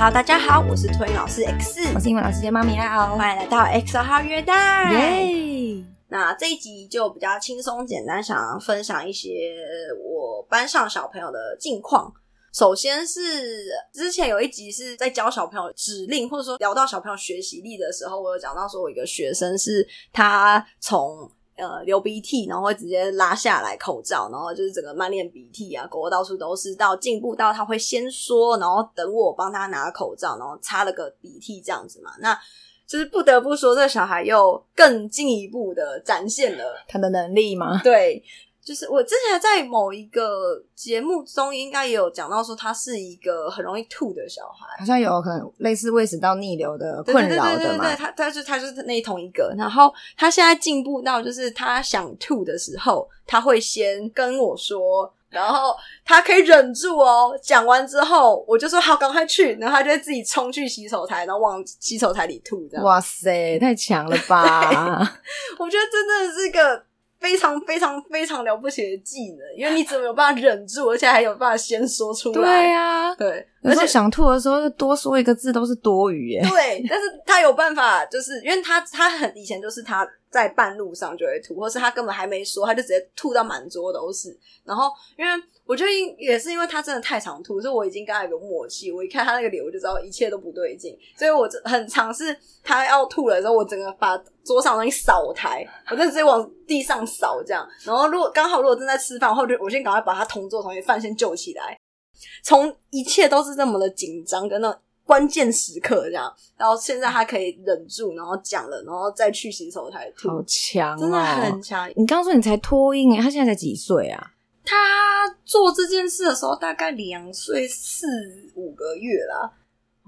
好，大家好，我是托婴老师 X，我是英文老师兼妈咪爱哦，欢迎来到 X 二号约旦。耶！那这一集就比较轻松简单，想要分享一些我班上小朋友的近况。首先是之前有一集是在教小朋友指令，或者说聊到小朋友学习力的时候，我有讲到说，我一个学生是他从呃流鼻涕，然后会直接拉下来口罩，然后就是整个满脸鼻涕啊，狗到处都是，到进步到他会先说，然后等我帮他拿口罩，然后擦了个鼻涕这样子嘛。那就是不得不说，这个小孩又更进一步的展现了他的能力嘛？对。就是我之前在某一个节目中，应该也有讲到说，他是一个很容易吐的小孩，好像有可能类似胃食道逆流的困扰的嘛。对对对对对，他他就他就是那同一个。然后他现在进步到，就是他想吐的时候，他会先跟我说，然后他可以忍住哦。讲完之后，我就说好，赶快去。然后他就会自己冲去洗手台，然后往洗手台里吐。这样。哇塞，太强了吧！我觉得真的是一个。非常非常非常了不起的技能，因为你怎么有办法忍住，而且还有办法先说出来。对呀、啊，对，而且想吐的时候，多说一个字都是多余耶。对，但是他有办法，就是因为他他很以前就是他在半路上就会吐，或是他根本还没说，他就直接吐到满桌都是。然后因为。我觉得也是因为他真的太常吐，所以我已经跟他有个默契。我一看他那个脸，我就知道一切都不对劲。所以我很尝试他要吐了之后，我整个把桌上东西扫台，我就直接往地上扫这样。然后如果刚好如果正在吃饭，或者我先赶快把他同桌同学饭先救起来。从一切都是这么的紧张跟那关键时刻这样，然后现在他可以忍住，然后讲了，然后再去洗手台吐，好强哦，真的很强。你刚刚说你才脱婴诶，他现在才几岁啊？他做这件事的时候大概两岁四五个月啦，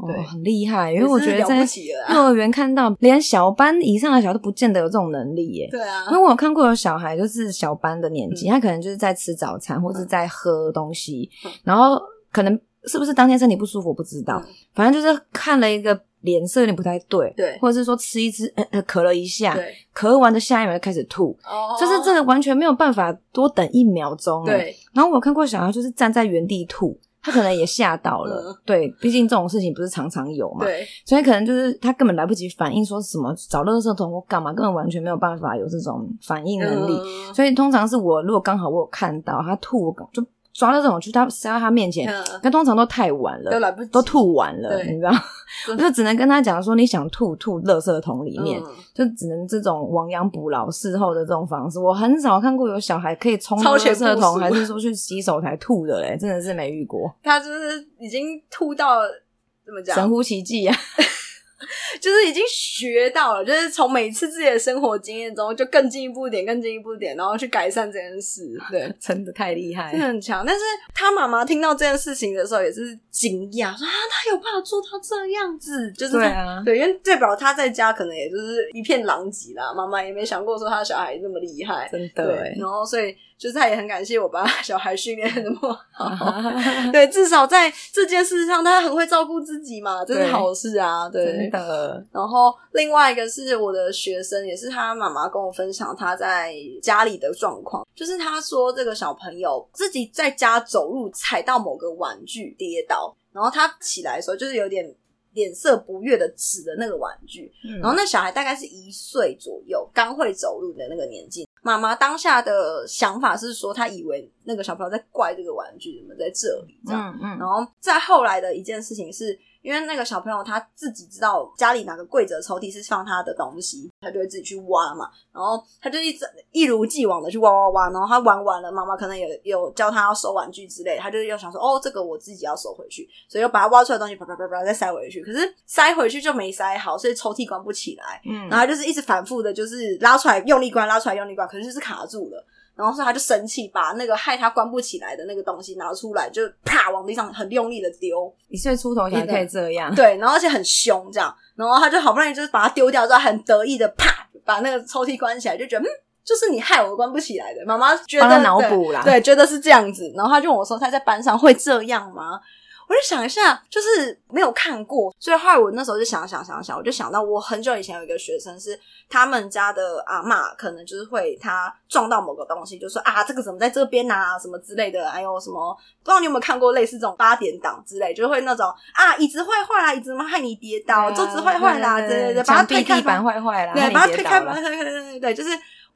对，哦、很厉害。因为我觉得在幼儿园看到连小班以上的小孩都不见得有这种能力耶。对啊，因为我有看过有小孩就是小班的年纪，嗯、他可能就是在吃早餐或者在喝东西，嗯、然后可能是不是当天身体不舒服我不知道，嗯、反正就是看了一个。脸色有点不太对，对，或者是说吃一吃，咳了一下，咳完的下一秒就开始吐，哦，就是这个完全没有办法多等一秒钟，对。然后我有看过小孩就是站在原地吐，他可能也吓到了，嗯、对，毕竟这种事情不是常常有嘛，对，所以可能就是他根本来不及反应，说什么找垃圾桶或干嘛，根本完全没有办法有这种反应能力，嗯、所以通常是我如果刚好我有看到他吐，我就。抓到这种去他塞到他面前，那、嗯、通常都太晚了，都来不及，都吐完了，你知道？我就只能跟他讲说，你想吐吐垃圾桶里面，嗯、就只能这种亡羊补牢事后的这种方式。我很少看过有小孩可以冲垃圾桶，还是说去洗手台吐的嘞，真的是没遇过。他就是已经吐到怎么讲？神乎其技啊！就是已经学到了，就是从每次自己的生活经验中，就更进一步点，更进一步点，然后去改善这件事。对，真的太厉害，真的很强。但是他妈妈听到这件事情的时候，也是惊讶，说啊，他有办法做到这样子，就是对啊，对，因为代表他在家可能也就是一片狼藉啦，妈妈也没想过说他小孩那么厉害，真的。对，然后所以。就是他也很感谢我把小孩训练得那么好，对，至少在这件事上他很会照顾自己嘛，这是好事啊，对。对，真的。然后另外一个是我的学生，也是他妈妈跟我分享他在家里的状况，就是他说这个小朋友自己在家走路踩到某个玩具跌倒，然后他起来的时候就是有点脸色不悦的指的那个玩具，嗯、然后那小孩大概是一岁左右，刚会走路的那个年纪。妈妈当下的想法是说，她以为那个小朋友在怪这个玩具怎么在这里这样，嗯嗯，然后再后来的一件事情是。因为那个小朋友他自己知道家里哪个柜子的抽屉是放他的东西，他就会自己去挖嘛。然后他就一直一如既往的去挖挖挖。然后他玩完了，妈妈可能也有教他要收玩具之类，他就又想说：“哦，这个我自己要收回去。”所以又把他挖出来的东西啪啪啪啪再塞回去。可是塞回去就没塞好，所以抽屉关不起来。嗯，然后他就是一直反复的，就是拉出来用力关，拉出来用力关，可是就是卡住了。然后所以他就生气，把那个害他关不起来的那个东西拿出来，就啪往地上很用力的丢。一岁出头也可以这样，对，然后而且很凶这样。然后他就好不容易就是把它丢掉之后，很得意的啪把那个抽屉关起来，就觉得嗯，就是你害我关不起来的。妈妈觉得脑补啦，对，觉得是这样子。然后他就问我说：“他在班上会这样吗？”我就想一下，就是没有看过，所以后来我那时候就想想想想，我就想到我很久以前有一个学生是他们家的阿嬷，可能就是会他撞到某个东西，就说啊这个怎么在这边啊什么之类的，还有什么不知道你有没有看过类似这种八点档之类，就会那种啊椅子坏坏啦，椅子嘛害你跌倒，桌子坏坏啦，对对对，把它推开，地板坏坏啦，对，把它推开，把它推开，对对对对，就是。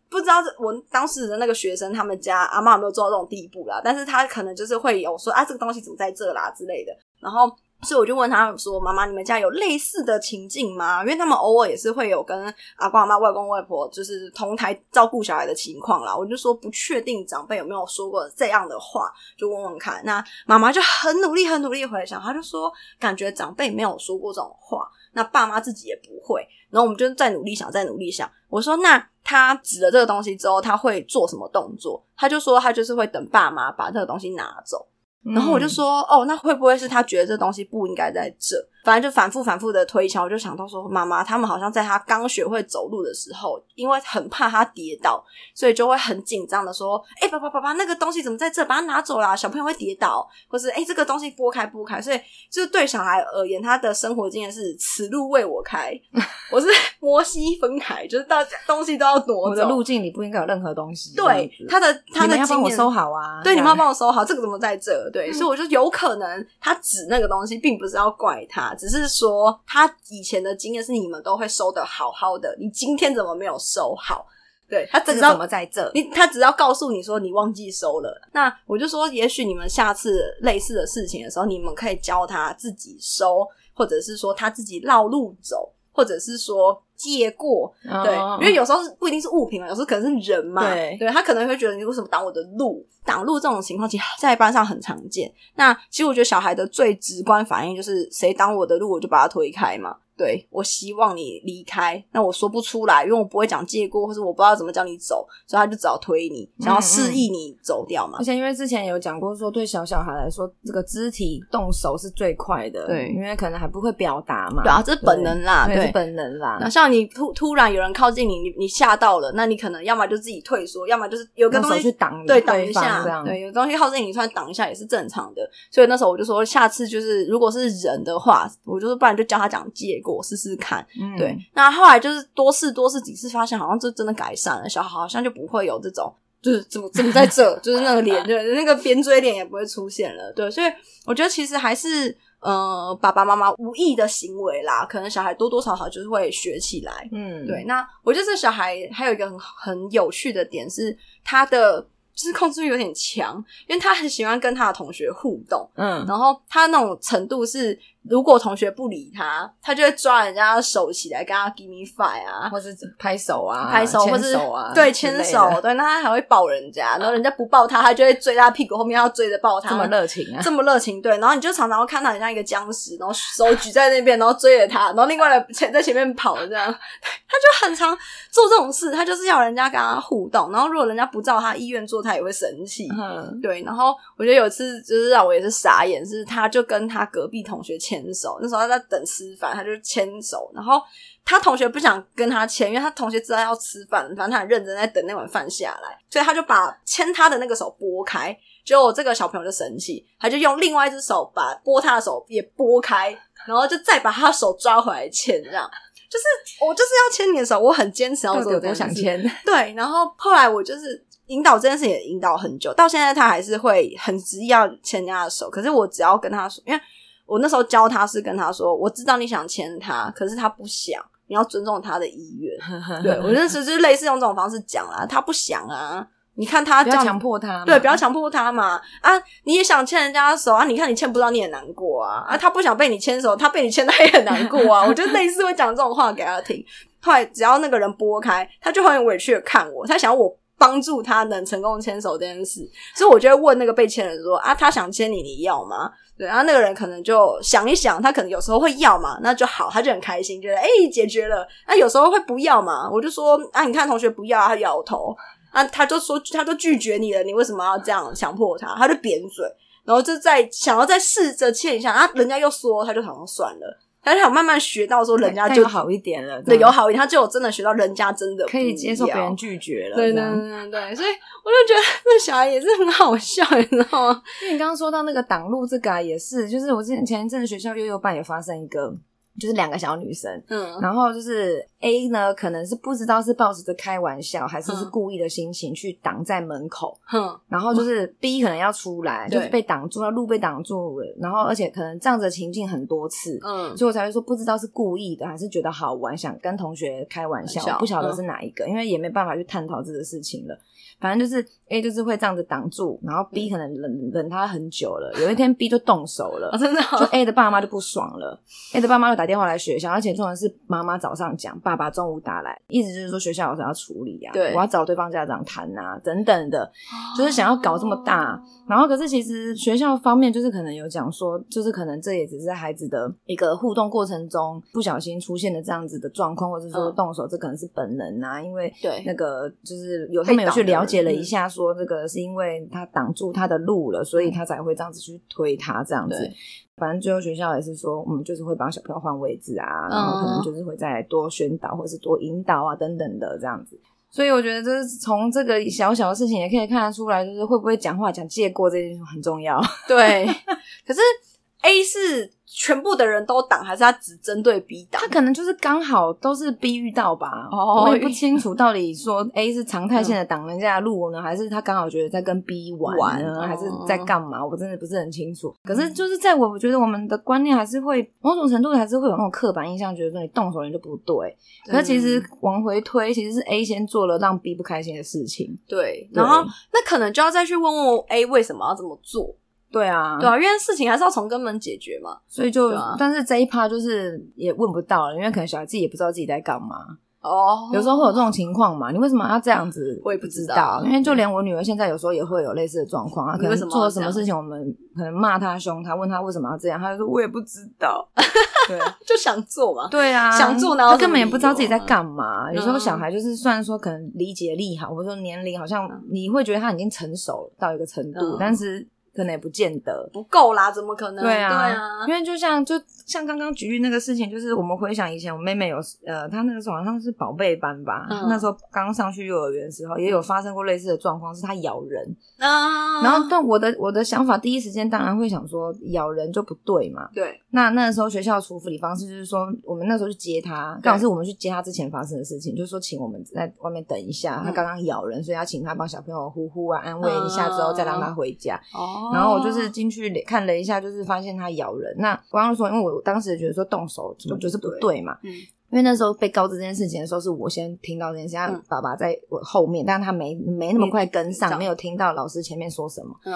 不知道这我当时的那个学生，他们家阿嬷有没有做到这种地步啦？但是他可能就是会有说啊，这个东西怎么在这啦之类的。然后，所以我就问他说：“妈妈，你们家有类似的情境吗？”因为他们偶尔也是会有跟阿公阿妈、外公外婆就是同台照顾小孩的情况啦。我就说不确定长辈有没有说过这样的话，就问问看。那妈妈就很努力、很努力回想，她就说感觉长辈没有说过这种话，那爸妈自己也不会。然后我们就再努力想，再努力想。我说那。他指了这个东西之后，他会做什么动作？他就说他就是会等爸妈把这个东西拿走。然后我就说，哦，那会不会是他觉得这东西不应该在这？反正就反复反复的推敲，我就想到说，妈妈他们好像在他刚学会走路的时候，因为很怕他跌倒，所以就会很紧张的说：“哎，爸爸爸爸，那个东西怎么在这？把它拿走啦！小朋友会跌倒，或是哎，这个东西拨开拨开。”所以就是对小孩而言，他的生活经验是此路为我开，我是摩西分开，就是大东西都要挪走。我的路径里不应该有任何东西。对，他的他的经验，你们要帮我收好啊！对，你们要帮我收好，这个怎么在这？对，所以我就有可能他指那个东西，并不是要怪他。只是说他以前的经验是你们都会收的好好的，你今天怎么没有收好？对，他只知道怎么在这，你他只要告诉你说你忘记收了，那我就说，也许你们下次类似的事情的时候，你们可以教他自己收，或者是说他自己绕路走，或者是说借过，对，哦、因为有时候是不一定是物品嘛，有时候可能是人嘛，对，对他可能会觉得你为什么挡我的路？挡路这种情况，其实在班上很常见。那其实我觉得小孩的最直观反应就是，谁挡我的路，我就把他推开嘛。对，我希望你离开，那我说不出来，因为我不会讲借过，或者我不知道怎么叫你走，所以他就只好推你，想要示意你走掉嘛。而且因为之前有讲过说，对小小孩来说，这个肢体动手是最快的，对，因为可能还不会表达嘛。对啊，这是本能啦，对，是本能啦。那像你突突然有人靠近你，你你吓到了，那你可能要么就自己退缩，要么就是有个东西去挡，对，挡一下，对，有东西靠近你，突然挡一下也是正常的。所以那时候我就说，下次就是如果是人的话，我就是不然就教他讲借过试试看。嗯、对，那后来就是多试多试几次，发现好像就真的改善了，小孩好像就不会有这种，就是怎么怎么在这，就是那个脸，就那个扁嘴脸也不会出现了。对，所以我觉得其实还是呃爸爸妈妈无意的行为啦，可能小孩多多少少就是会学起来。嗯，对。那我觉得这小孩还有一个很很有趣的点是，他的就是控制欲有点强，因为他很喜欢跟他的同学互动。嗯，然后他那种程度是。如果同学不理他，他就会抓人家的手起来，跟他 give me five 啊，或是拍手啊，拍手，或是手啊，对，牵手，对，那他还会抱人家，然后人家不抱他，他就会追他屁股后面，要追着抱他，这么热情啊，这么热情，对，然后你就常常会看到很像一个僵尸，然后手举在那边，然后追着他，然后另外的前 在前面跑，这样，他就很常做这种事，他就是要人家跟他互动，然后如果人家不照他意愿做，他也会生气，嗯，对，然后我觉得有一次就是让我也是傻眼，是他就跟他隔壁同学牵。牵手，那时候他在等吃饭，他就牵手，然后他同学不想跟他牵，因为他同学知道要吃饭，反正他很认真在等那碗饭下来，所以他就把牵他的那个手拨开，结果这个小朋友就生气，他就用另外一只手把拨他的手也拨开，然后就再把他的手抓回来牵，这样就是我就是要牵你的手，我很坚持要做，我想牵，对，然后后来我就是引导这件事情也引导很久，到现在他还是会很执意要牵人家的手，可是我只要跟他说，因为。我那时候教他是跟他说，我知道你想牵他，可是他不想，你要尊重他的意愿。对，我认识就是类似用这种方式讲啦，他不想啊，你看他这样，不要强迫他，对，不要强迫他嘛。啊，你也想牵人家的手啊，你看你牵不到你也难过啊。啊，他不想被你牵手，他被你牵他也很难过啊。我就类似会讲这种话给他听。后来只要那个人拨开，他就很委屈的看我，他想要我帮助他能成功牵手这件事，所以我就会问那个被牵的人说啊，他想牵你，你要吗？对，然后那个人可能就想一想，他可能有时候会要嘛，那就好，他就很开心，觉得诶解决了。那有时候会不要嘛，我就说啊，你看同学不要，他摇头啊，他就说他都拒绝你了，你为什么要这样强迫他？他就扁嘴，然后就再想要再试着牵一下啊，人家又说，他就好像算了。但是他有慢慢学到说人家就好一点了，对，有好一点，他就有真的学到人家真的可以接受别人拒绝了，对对对对，所以我就觉得那小孩也是很好笑，你知道吗？因为你刚刚说到那个挡路这个啊，也是，就是我之前前一阵子学校幼幼班也发生一个。就是两个小女生，嗯，然后就是 A 呢，可能是不知道是抱着开玩笑，还是是故意的心情去挡在门口，嗯，然后就是 B 可能要出来，就是被挡住了，路被挡住了，然后而且可能这样子的情境很多次，嗯，所以我才会说不知道是故意的还是觉得好玩，想跟同学开玩笑，不晓得是哪一个，因为也没办法去探讨这个事情了。反正就是 A 就是会这样子挡住，然后 B 可能忍忍他很久了。有一天 B 就动手了，真的，就 A 的爸妈就不爽了。A 的爸妈就打电话来学校，而且重点是妈妈早上讲，爸爸中午打来，意思就是说学校有事要处理啊，对，我要找对方家长谈啊，等等的，就是想要搞这么大。然后可是其实学校方面就是可能有讲说，就是可能这也只是孩子的一个互动过程中不小心出现的这样子的状况，或者说动手，这可能是本能啊，因为对那个就是有他们有去了解了一下，说这个是因为他挡住他的路了，所以他才会这样子去推他这样子。反正最后学校也是说，我们就是会帮小朋友换位置啊，然后可能就是会再多宣导或是多引导啊等等的这样子。所以我觉得，就是从这个小小的事情也可以看得出来，就是会不会讲话讲借过这件事很重要。对，可是 A 是。全部的人都挡，还是他只针对 B 挡？他可能就是刚好都是 B 遇到吧。哦，我也不清楚到底说 A 是常态性的挡人家的路呢，嗯、还是他刚好觉得在跟 B 玩呢，玩还是在干嘛？我真的不是很清楚。可是就是在我觉得我们的观念还是会某种程度还是会有那种刻板印象，觉得说你动手人就不对。嗯、可是其实往回推，其实是 A 先做了让 B 不开心的事情。对，然后那可能就要再去问问 A 为什么要这么做。对啊，对啊，因为事情还是要从根本解决嘛，所以就，啊、但是这一趴就是也问不到了，因为可能小孩自己也不知道自己在干嘛。哦，有时候会有这种情况嘛，你为什么要这样子？我也不知道，因为就连我女儿现在有时候也会有类似的状况啊，可能做了什么事情，我们可能骂她凶她，问她为什么要这样，她就说我也不知道，对，就想做嘛，对啊，想做，然后她根本也不知道自己在干嘛。有时候小孩就是虽然说可能理解力好，或者说年龄好像你会觉得他已经成熟到一个程度，但是。可能也不见得不够啦，怎么可能？对啊，对啊，因为就像就像刚刚举例那个事情，就是我们回想以前，我妹妹有呃，她那个时候好像是宝贝班吧，嗯、那时候刚上去幼儿园的时候，也有发生过类似的状况，是她咬人啊。然后，但我的我的想法，第一时间当然会想说，咬人就不对嘛。对。那那时候学校处理方式就是说，我们那时候去接她，刚好是我们去接她之前发生的事情，就是说请我们在外面等一下，她刚刚咬人，所以要请她帮小朋友呼呼啊，安慰一下之后再让她回家。哦。然后我就是进去看了一下，就是发现它咬人。那我刚刚说，因为我当时觉得说动手怎么就是不对嘛，嗯，因为那时候被告知这件事情的时候，是我先听到这件事，他爸爸在我后面，但是他没没那么快跟上，没有听到老师前面说什么，嗯。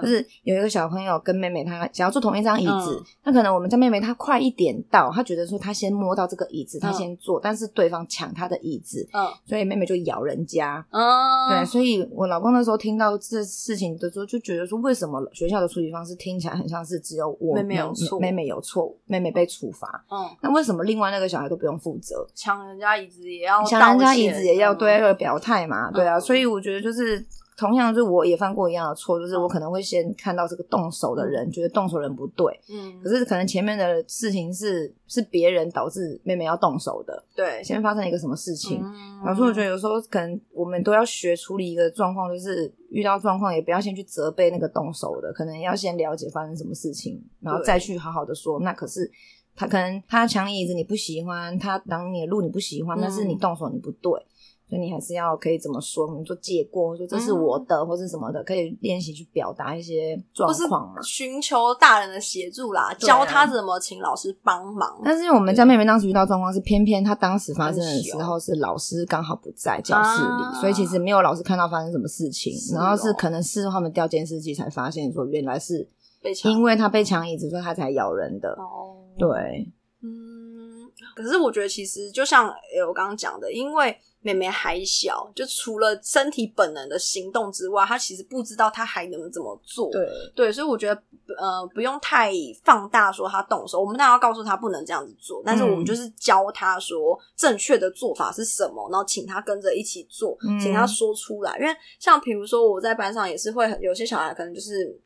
就是有一个小朋友跟妹妹，她想要坐同一张椅子，那、嗯、可能我们家妹妹她快一点到，她觉得说她先摸到这个椅子，她先坐，嗯、但是对方抢她的椅子，嗯，所以妹妹就咬人家，嗯，对，所以我老公那时候听到这事情的时候，就觉得说，为什么学校的处理方式听起来很像是只有我妹妹有错，妹妹有错，妹妹被处罚，嗯，那为什么另外那个小孩都不用负责？抢人家椅子也要抢人家椅子也要对要表态嘛，对啊，所以我觉得就是。同样，就我也犯过一样的错，就是我可能会先看到这个动手的人，嗯、觉得动手人不对，嗯，可是可能前面的事情是是别人导致妹妹要动手的，对，前面发生一个什么事情，嗯、然后所以我觉得有时候可能我们都要学处理一个状况，就是遇到状况也不要先去责备那个动手的，可能要先了解发生什么事情，然后再去好好的说，那可是他可能他抢你椅子你不喜欢，他挡你的路你不喜欢，但是你动手你不对。所以你还是要可以怎么说？你说借过，说这是我的，嗯、或是什么的，可以练习去表达一些状况嘛？寻求大人的协助啦，啊、教他怎么请老师帮忙。但是我们家妹妹当时遇到状况是，偏偏她当时发生的时候是老师刚好不在教室里，啊、所以其实没有老师看到发生什么事情。哦、然后是可能事后他们调监视器才发现，说原来是因为他被抢椅子，所以他才咬人的。哦，对，嗯。可是我觉得其实就像我刚刚讲的，因为。妹妹还小，就除了身体本能的行动之外，她其实不知道她还能怎么做。对对，所以我觉得呃不用太放大说她动手，我们当然要告诉她不能这样子做，但是我们就是教她说正确的做法是什么，然后请她跟着一起做，请她说出来。嗯、因为像比如说我在班上也是会有些小孩可能就是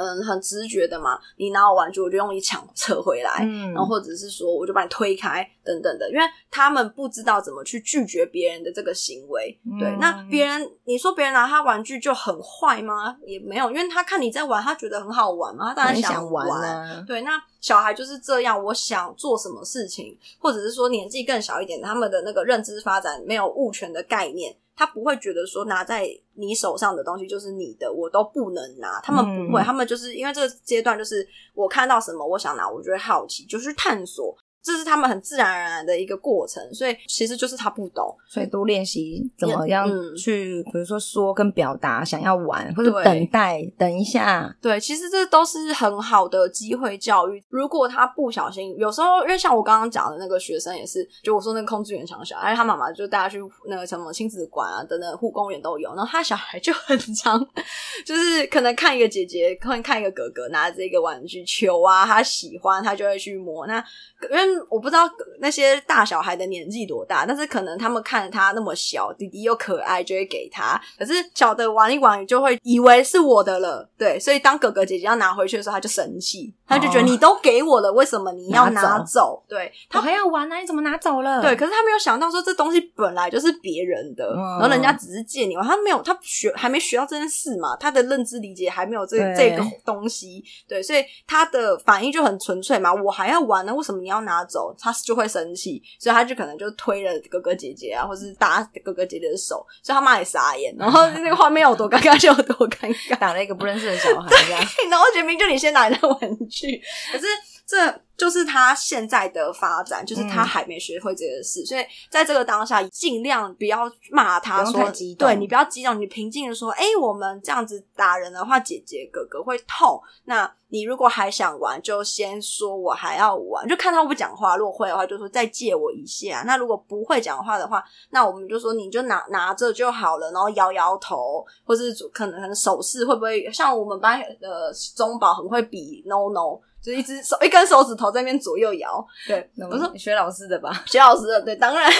嗯，很直觉的嘛，你拿我玩具，我就用力抢 扯回来，嗯，然后或者是说，我就把你推开等等的，因为他们不知道怎么去拒绝别人的这个行为。嗯、对，那别人你说别人拿他玩具就很坏吗？也没有，因为他看你在玩，他觉得很好玩嘛，他当然想玩。想玩啊、对，那小孩就是这样，我想做什么事情，或者是说年纪更小一点，他们的那个认知发展没有物权的概念。他不会觉得说拿在你手上的东西就是你的，我都不能拿。他们不会，嗯、他们就是因为这个阶段，就是我看到什么，我想拿，我就会好奇，就去探索。这是他们很自然而然的一个过程，所以其实就是他不懂，所以多练习怎么样去，比如说说跟表达想要玩，或者等待，等一下。对，其实这都是很好的机会教育。如果他不小心，有时候因为像我刚刚讲的那个学生也是，就我说那个空资源强小孩，他妈妈就带他去那个什么亲子馆啊等等护工园都有，然后他小孩就很常，就是可能看一个姐姐，可能看一个哥哥拿着一个玩具球啊，他喜欢，他就会去摸那。因为我不知道那些大小孩的年纪多大，但是可能他们看着他那么小，弟弟又可爱，就会给他。可是小的玩一玩，就会以为是我的了，对。所以当哥哥姐姐要拿回去的时候，他就生气，他就觉得你都给我了，为什么你要拿走？对，他还要玩啊，你怎么拿走了？对，可是他没有想到说这东西本来就是别人的，嗯、然后人家只是借你玩，他没有他学还没学到这件事嘛，他的认知理解还没有这这个东西，对，所以他的反应就很纯粹嘛，我还要玩呢，为什么你？要拿走，他就会生气，所以他就可能就推了哥哥姐姐啊，或是打哥哥姐姐的手，所以他妈也傻眼，然后那个画面有多尴尬就有多尴尬，打了一个不认识的小孩这样，然后明明就你先拿你的玩具，可是这。就是他现在的发展，就是他还没学会这个事，嗯、所以在这个当下，尽量不要骂他说，说对你不要激动，你平静的说，哎、欸，我们这样子打人的话，姐姐哥哥会痛。那你如果还想玩，就先说我还要玩，就看他会不会讲话。如果会的话，就说再借我一下。那如果不会讲话的话，那我们就说你就拿拿着就好了，然后摇摇头，或是可能可能手势会不会像我们班的中宝很会比 no no。就一只手，一根手指头在那边左右摇，对，我说学老师的吧，学老师的，对，当然，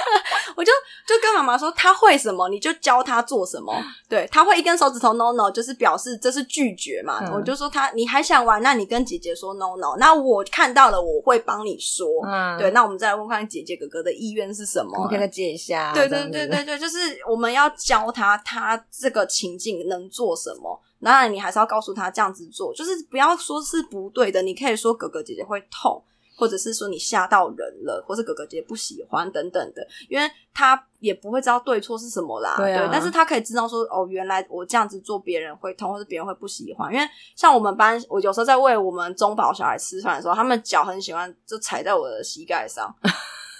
我就就跟妈妈说，他会什么，你就教他做什么，对，他会一根手指头 no no，就是表示这是拒绝嘛，嗯、我就说他你还想玩，那你跟姐姐说 no no，那我看到了，我会帮你说，嗯，对，那我们再来问看姐姐哥哥的意愿是什么，我跟他借一下，对对对对对，就是我们要教他，他这个情境能做什么。当然，你还是要告诉他这样子做，就是不要说是不对的。你可以说哥哥姐姐会痛，或者是说你吓到人了，或是哥哥姐姐不喜欢等等的，因为他也不会知道对错是什么啦。对啊，对，但是他可以知道说，哦，原来我这样子做别人会痛，或是别人会不喜欢。因为像我们班，我有时候在喂我们中宝小孩吃饭的时候，他们脚很喜欢就踩在我的膝盖上，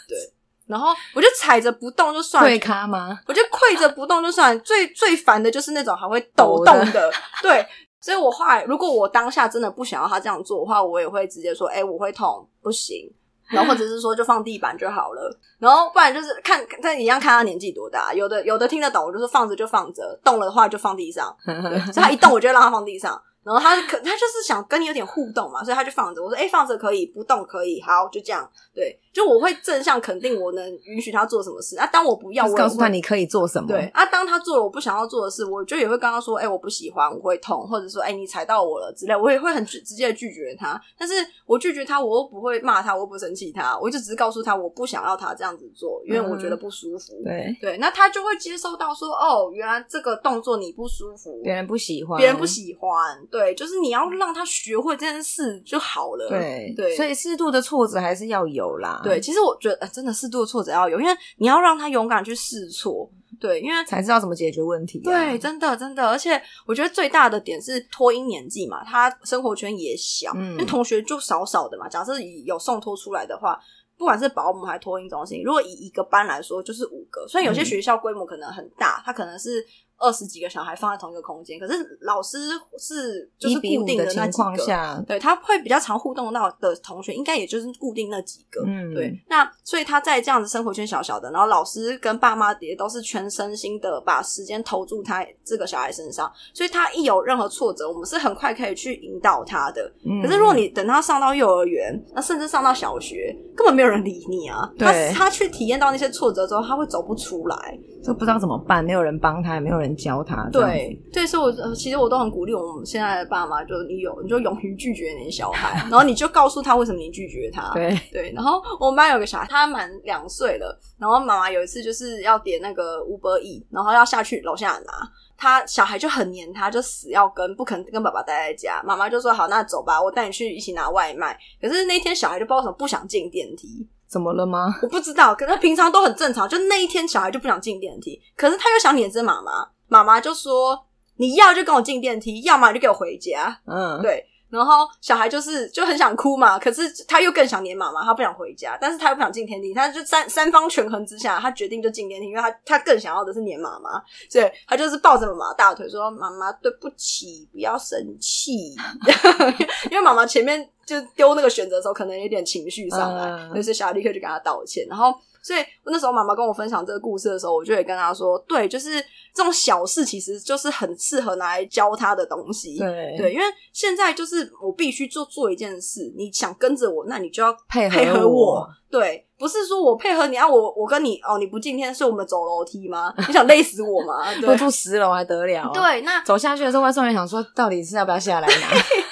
对。然后我就踩着不动就算了，跪咖吗？我就跪着不动就算了。最最烦的就是那种还会抖动的，的对。所以我后来，如果我当下真的不想要他这样做的话，我也会直接说：“哎、欸，我会痛，不行。”然后或者是说就放地板就好了。然后不然就是看，但一样看他年纪多大。有的有的听得懂，我就是放着就放着，动了的话就放地上。对，所以他一动，我就让他放地上。然后他可他就是想跟你有点互动嘛，所以他就放着。我说：“哎、欸，放着可以，不动可以，好，就这样。”对。就我会正向肯定，我能允许他做什么事啊。当我不要，我告诉他你可以做什么。对啊，当他做了我不想要做的事，我就也会跟他说：“哎、欸，我不喜欢，我会痛，或者说，哎、欸，你踩到我了之类。”我也会很直直接的拒绝他。但是我拒绝他，我又不会骂他，我又不生气他，我就只是告诉他我不想要他这样子做，因为我觉得不舒服。嗯、对对，那他就会接受到说：“哦，原来这个动作你不舒服，别人不喜欢，别人不喜欢。”对，就是你要让他学会这件事就好了。对对，所以适度的挫折还是要有啦。对，其实我觉得。真的适度的挫折要有，因为你要让他勇敢去试错，对，因为才知道怎么解决问题啊。对，真的真的，而且我觉得最大的点是托婴年纪嘛，他生活圈也小，嗯，因为同学就少少的嘛。假设有送托出来的话，不管是保姆还是托婴中心，如果以一个班来说，就是五个。虽然有些学校规模可能很大，他可能是。二十几个小孩放在同一个空间，可是老师是就是固定的那几个，情况下对，他会比较常互动到的同学，应该也就是固定那几个。嗯，对。那所以他在这样子生活圈小小的，然后老师跟爸妈也都是全身心的把时间投注他这个小孩身上，所以他一有任何挫折，我们是很快可以去引导他的。嗯，可是如果你等他上到幼儿园，那甚至上到小学，根本没有人理你啊。对，他他去体验到那些挫折之后，他会走不出来，就不知道怎么办，没有人帮他，也没有人。教他。对，对，所以我其实我都很鼓励我们现在的爸妈，就你有你就勇于拒绝你的小孩，然后你就告诉他为什么你拒绝他。对对，然后我们班有个小孩，他满两岁了，然后妈妈有一次就是要点那个 Uber Eats，然后要下去楼下拿。他小孩就很黏他，就死要跟，不肯跟爸爸待在家。妈妈就说：“好，那走吧，我带你去一起拿外卖。”可是那天小孩就不知道什么不想进电梯，怎么了吗？我不知道，可能平常都很正常，就那一天小孩就不想进电梯。可是他又想黏着妈妈，妈妈就说：“你要就跟我进电梯，要么就给我回家。”嗯，对。然后小孩就是就很想哭嘛，可是他又更想黏妈妈，他不想回家，但是他又不想进天庭，他就三三方权衡之下，他决定就进天庭，因为他他更想要的是黏妈妈，所以他就是抱着妈妈大腿说：“妈妈对不起，不要生气。” 因为妈妈前面就丢那个选择的时候，可能有点情绪上来，所以小孩立刻就跟他道歉，然后。所以那时候妈妈跟我分享这个故事的时候，我就也跟她说：“对，就是这种小事，其实就是很适合拿来教他的东西。对”因为现在就是我必须做做一件事，你想跟着我，那你就要配合我。配合我对，不是说我配合你啊，我我跟你哦，你不进天，是我们走楼梯吗？你想累死我吗？会住十楼还得了？对，那走下去的时候，外送员想说，到底是要不要下来拿？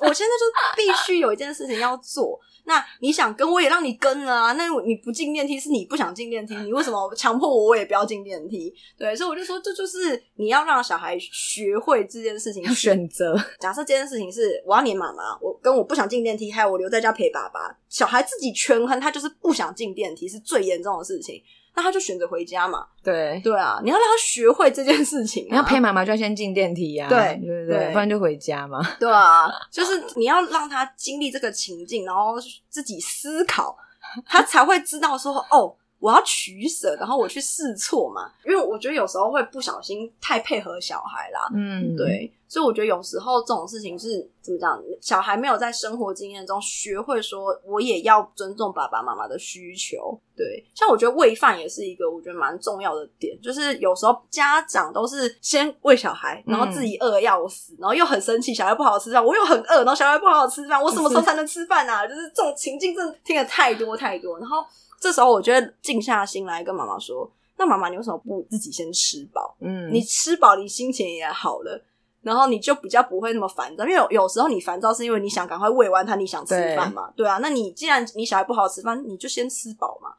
我现在就必须有一件事情要做。那你想跟我也让你跟啊？那你不进电梯是你不想进电梯，你为什么强迫我我也不要进电梯？对，所以我就说这就是你要让小孩学会这件事情选择。假设这件事情是我要黏妈妈，我跟我不想进电梯，还有我留在家陪爸爸，小孩自己权衡，他就是不想进电梯是最严重的事情。那他就选择回家嘛。对对啊，你要让他学会这件事情啊。你要陪妈妈就要先进电梯呀。对对对，不然就回家嘛。对啊，就是你要让他经历这个情境，然后自己思考，他才会知道说哦。我要取舍，然后我去试错嘛，因为我觉得有时候会不小心太配合小孩啦，嗯，对，所以我觉得有时候这种事情是怎么讲，小孩没有在生活经验中学会说，我也要尊重爸爸妈妈的需求，对，像我觉得喂饭也是一个我觉得蛮重要的点，就是有时候家长都是先喂小孩，然后自己饿要死，然后又很生气，小孩不好好吃饭，我又很饿，然后小孩不好好吃饭，我什么时候才能吃饭啊？就是这种情境真的听得太多太多，然后。这时候，我觉得静下心来跟妈妈说：“那妈妈，你为什么不自己先吃饱？嗯，你吃饱，你心情也好了，然后你就比较不会那么烦躁。因为有有时候你烦躁是因为你想赶快喂完他，你想吃饭嘛，对，对啊。那你既然你小孩不好吃饭，你就先吃饱嘛。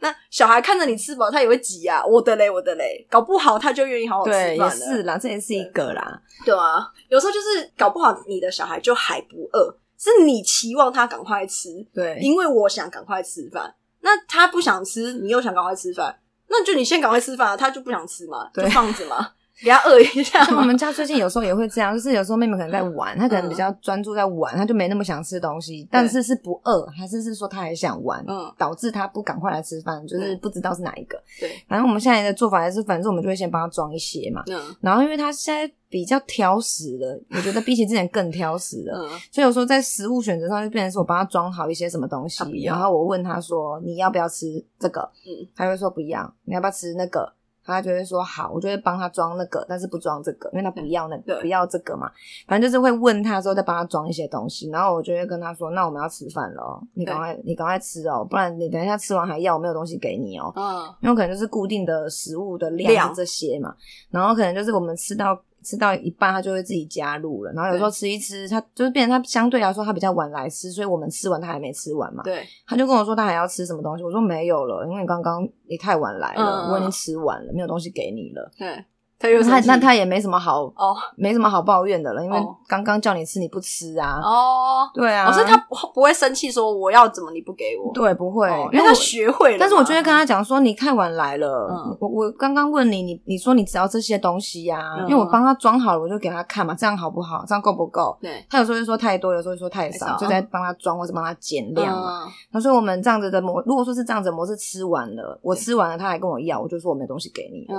那小孩看着你吃饱，他也会急啊！我的嘞，我的嘞，搞不好他就愿意好好吃饭了。是啦，这也是一个啦，对，对啊。有时候就是搞不好你的小孩就还不饿，是你期望他赶快吃，对，因为我想赶快吃饭。”那他不想吃，你又想赶快吃饭，那就你先赶快吃饭啊，他就不想吃嘛，就放着嘛。给他饿一下。我们 家最近有时候也会这样，就是有时候妹妹可能在玩，她可能比较专注在玩，她就没那么想吃东西，但是是不饿，还是是说她还想玩，嗯，导致她不赶快来吃饭，就是不知道是哪一个。对，反正我们现在的做法还是，反正我们就会先帮她装一些嘛，嗯，然后因为她现在比较挑食了，我觉得比起之前更挑食了，嗯，所以有时候在食物选择上就变成是我帮她装好一些什么东西，然后我问她说你要不要吃这个，嗯，她会说不要，你要不要吃那个？他就会说好，我就会帮他装那个，但是不装这个，因为他不要那个，不要这个嘛。反正就是会问他之后再帮他装一些东西，然后我就会跟他说：“那我们要吃饭了，你赶快，你赶快吃哦，不然你等一下吃完还要，我没有东西给你哦。”嗯，因为可能就是固定的食物的量这些嘛，然后可能就是我们吃到。吃到一半，他就会自己加入了。然后有时候吃一吃，他就是变成他相对来说他比较晚来吃，所以我们吃完他还没吃完嘛。对，他就跟我说他还要吃什么东西，我说没有了，因为你刚刚你太晚来了，嗯、我已经吃完了，没有东西给你了。对。他又他那他也没什么好哦，没什么好抱怨的了，因为刚刚叫你吃你不吃啊。哦，对啊，可是他不不会生气说我要怎么你不给我？对，不会，因为他学会了。但是我就会跟他讲说，你太晚来了，我我刚刚问你，你你说你只要这些东西呀，因为我帮他装好了，我就给他看嘛，这样好不好？这样够不够？对，他有时候就说太多，有时候就说太少，就在帮他装或者帮他减量嘛。他说我们这样子的模，如果说是这样子的模式吃完了，我吃完了他还跟我要，我就说我没东西给你。嗯，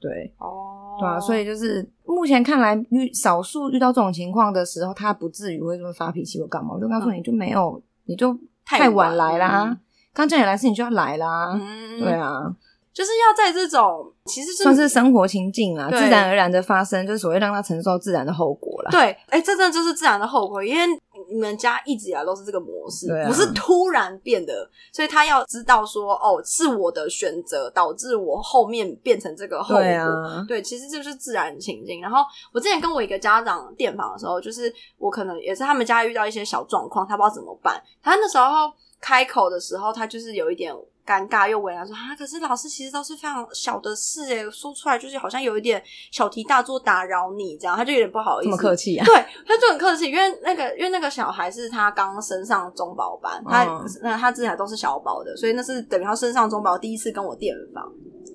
对，哦，对啊，所以就是。目前看来遇少数遇到这种情况的时候，他不至于会这么发脾气或干嘛。我就告诉你，就没有，你就太晚来啦。刚叫你来事，你就要来啦。嗯，对啊，就是要在这种其实是算是生活情境啊，自然而然的发生，就是所谓让他承受自然的后果啦。对，哎，这真的就是自然的后果，因为你们家一直以来都是这个模式，不是突然变的，所以他要知道说，哦，是我的选择导致我后面变成这个后果。对啊，对，其实这就是自然情境。然后我之前跟我一个家长电访的时候，就是我可能也是他们家遇到一些小状况，他不知道怎么办。他那时候开口的时候，他就是有一点。尴尬又为难，说啊，可是老师其实都是非常小的事诶，说出来就是好像有一点小题大做，打扰你这样，他就有点不好意思。这么客气啊？对，他就很客气，因为那个因为那个小孩是他刚升上中保班，他、嗯、那他之前都是小保的，所以那是等于他升上中保第一次跟我电访。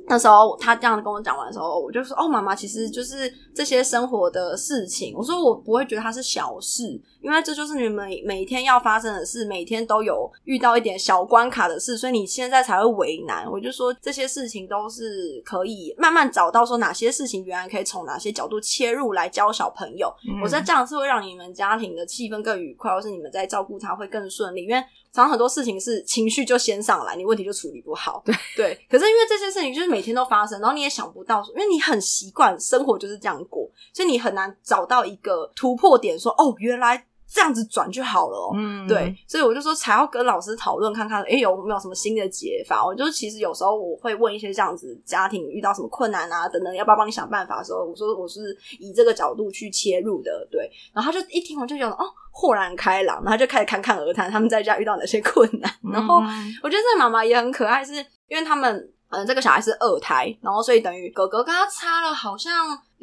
那时候他这样跟我讲完的时候，我就说：“哦，妈妈，其实就是这些生活的事情。”我说：“我不会觉得它是小事，因为这就是你们每，每天要发生的事，每天都有遇到一点小关卡的事，所以你现在才会为难。”我就说这些事情都是可以慢慢找到说哪些事情原来可以从哪些角度切入来教小朋友。嗯、我说这样是会让你们家庭的气氛更愉快，或是你们在照顾他会更顺利，因为。常常很多事情是情绪就先上来，你问题就处理不好。对对，可是因为这些事情就是每天都发生，然后你也想不到，因为你很习惯生活就是这样过，所以你很难找到一个突破点说，说哦，原来。这样子转就好了哦。嗯，对，所以我就说才要跟老师讨论看看，诶，有没有什么新的解法？我就其实有时候我会问一些这样子家庭遇到什么困难啊等等，要不要帮你想办法的时候，我说我是以这个角度去切入的，对。然后他就一听完就觉得哦，豁然开朗，然后就开始侃侃而谈他们在家遇到哪些困难。然后我觉得这个妈妈也很可爱，是因为他们嗯这个小孩是二胎，然后所以等于哥哥跟他差了好像。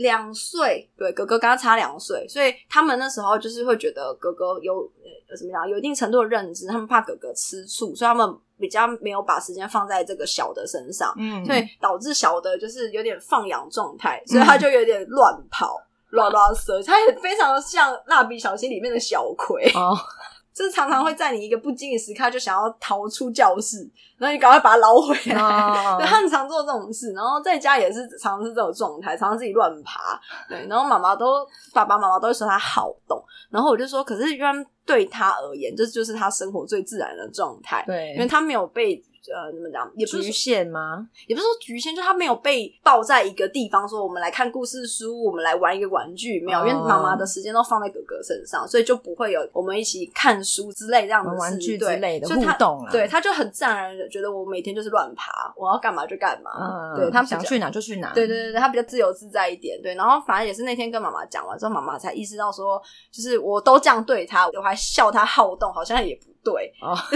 两岁，对，哥哥跟他差两岁，所以他们那时候就是会觉得哥哥有呃怎么样，有一定程度的认知，他们怕哥哥吃醋，所以他们比较没有把时间放在这个小的身上，嗯，所以导致小的就是有点放养状态，所以他就有点乱跑、乱乱射，他也非常像蜡笔小新里面的小葵哦。就是常常会在你一个不经意时刻就想要逃出教室，然后你赶快把它捞回来。Oh. 对，他很常做这种事，然后在家也是常常是这种状态，常常自己乱爬。对，然后妈妈都爸爸妈妈都会说他好动，然后我就说，可是因为对他而言，这就是他生活最自然的状态。对，因为他没有被。呃，怎么讲？也不是局限吗？也不是说局限，就他没有被抱在一个地方，说我们来看故事书，我们来玩一个玩具，没有，哦、因为妈妈的时间都放在哥哥身上，所以就不会有我们一起看书之类这样的玩具之类的互动了。对，他就很自然而然觉得我每天就是乱爬，我要干嘛就干嘛。嗯，对他想去哪就去哪。对对对对，他比较自由自在一点。对，然后反正也是那天跟妈妈讲完之后，妈妈才意识到说，就是我都这样对他，我还笑他好动，好像也不对。哦。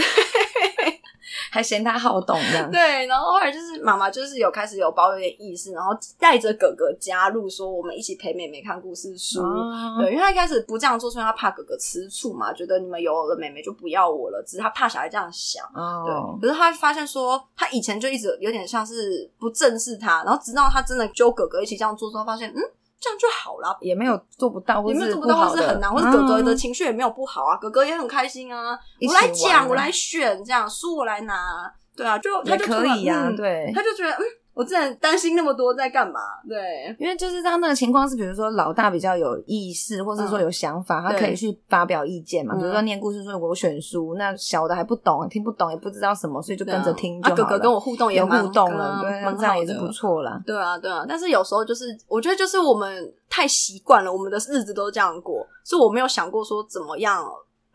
还嫌他好懂这样，对，然后后来就是妈妈就是有开始有保有点意识，然后带着哥哥加入，说我们一起陪妹妹看故事书。哦、对，因为他一开始不这样做，是因为他怕哥哥吃醋嘛，觉得你们有了妹妹就不要我了，只是他怕小孩这样想。哦、对，可是他发现说，他以前就一直有点像是不正视他，然后直到他真的揪哥哥一起这样做之后，发现嗯。这样就好了，也没有做不到，也没有做不到，或是很难，或者哥哥的情绪也没有不好啊，嗯、哥哥也很开心啊。我来讲，我来选，这样书我来拿，对啊，就他就可以呀，嗯、对，他就觉得嗯。我之前担心那么多在干嘛？对，因为就是他那个情况是，比如说老大比较有意识，或是说有想法，嗯、他可以去发表意见嘛。嗯、比如说念故事书，我选书，那小的还不懂，听不懂，也不知道什么，所以就跟着听就好了。啊、哥哥跟我互动也有互动了，啊、对，这样也是不错啦。对啊，对啊。但是有时候就是，我觉得就是我们太习惯了，我们的日子都这样过，所以我没有想过说怎么样。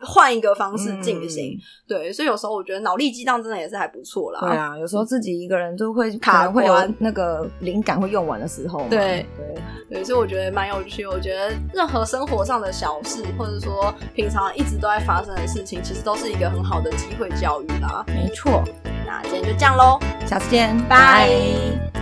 换一个方式进行，嗯、对，所以有时候我觉得脑力激荡真的也是还不错啦。对啊，有时候自己一个人就会卡，会有那个灵感会用完的时候。对对对，所以我觉得蛮有趣。我觉得任何生活上的小事，或者说平常一直都在发生的事情，其实都是一个很好的机会教育啦。没错，那今天就这样喽，下次见，拜。